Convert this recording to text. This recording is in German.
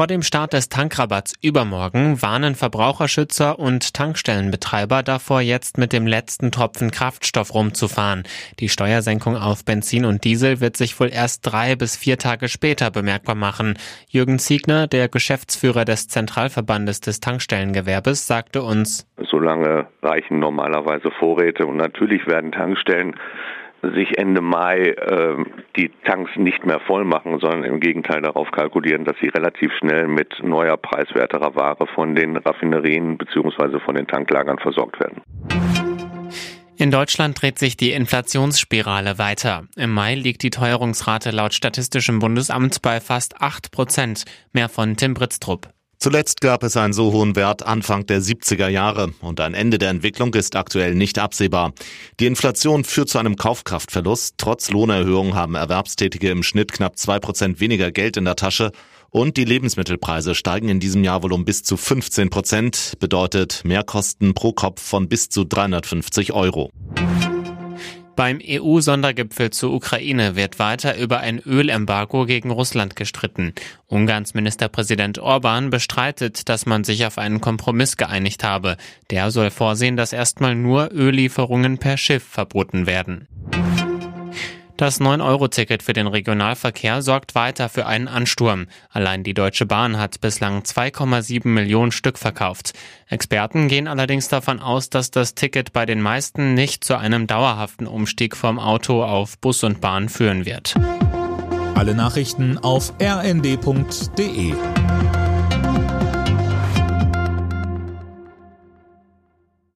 Vor dem Start des Tankrabatts übermorgen warnen Verbraucherschützer und Tankstellenbetreiber davor, jetzt mit dem letzten Tropfen Kraftstoff rumzufahren. Die Steuersenkung auf Benzin und Diesel wird sich wohl erst drei bis vier Tage später bemerkbar machen. Jürgen Ziegner, der Geschäftsführer des Zentralverbandes des Tankstellengewerbes, sagte uns, Solange reichen normalerweise Vorräte und natürlich werden Tankstellen sich Ende Mai äh, die Tanks nicht mehr voll machen, sondern im Gegenteil darauf kalkulieren, dass sie relativ schnell mit neuer preiswerterer Ware von den Raffinerien bzw. von den Tanklagern versorgt werden. In Deutschland dreht sich die Inflationsspirale weiter. Im Mai liegt die Teuerungsrate laut Statistischem Bundesamt bei fast 8 Prozent. Mehr von Tim Britztrup. Zuletzt gab es einen so hohen Wert Anfang der 70er Jahre und ein Ende der Entwicklung ist aktuell nicht absehbar. Die Inflation führt zu einem Kaufkraftverlust. Trotz Lohnerhöhung haben Erwerbstätige im Schnitt knapp zwei Prozent weniger Geld in der Tasche und die Lebensmittelpreise steigen in diesem Jahr wohl um bis zu 15 Prozent, bedeutet Mehrkosten pro Kopf von bis zu 350 Euro. Beim EU-Sondergipfel zur Ukraine wird weiter über ein Ölembargo gegen Russland gestritten. Ungarns Ministerpräsident Orban bestreitet, dass man sich auf einen Kompromiss geeinigt habe. Der soll vorsehen, dass erstmal nur Öllieferungen per Schiff verboten werden. Das 9-Euro-Ticket für den Regionalverkehr sorgt weiter für einen Ansturm. Allein die Deutsche Bahn hat bislang 2,7 Millionen Stück verkauft. Experten gehen allerdings davon aus, dass das Ticket bei den meisten nicht zu einem dauerhaften Umstieg vom Auto auf Bus und Bahn führen wird. Alle Nachrichten auf rnd.de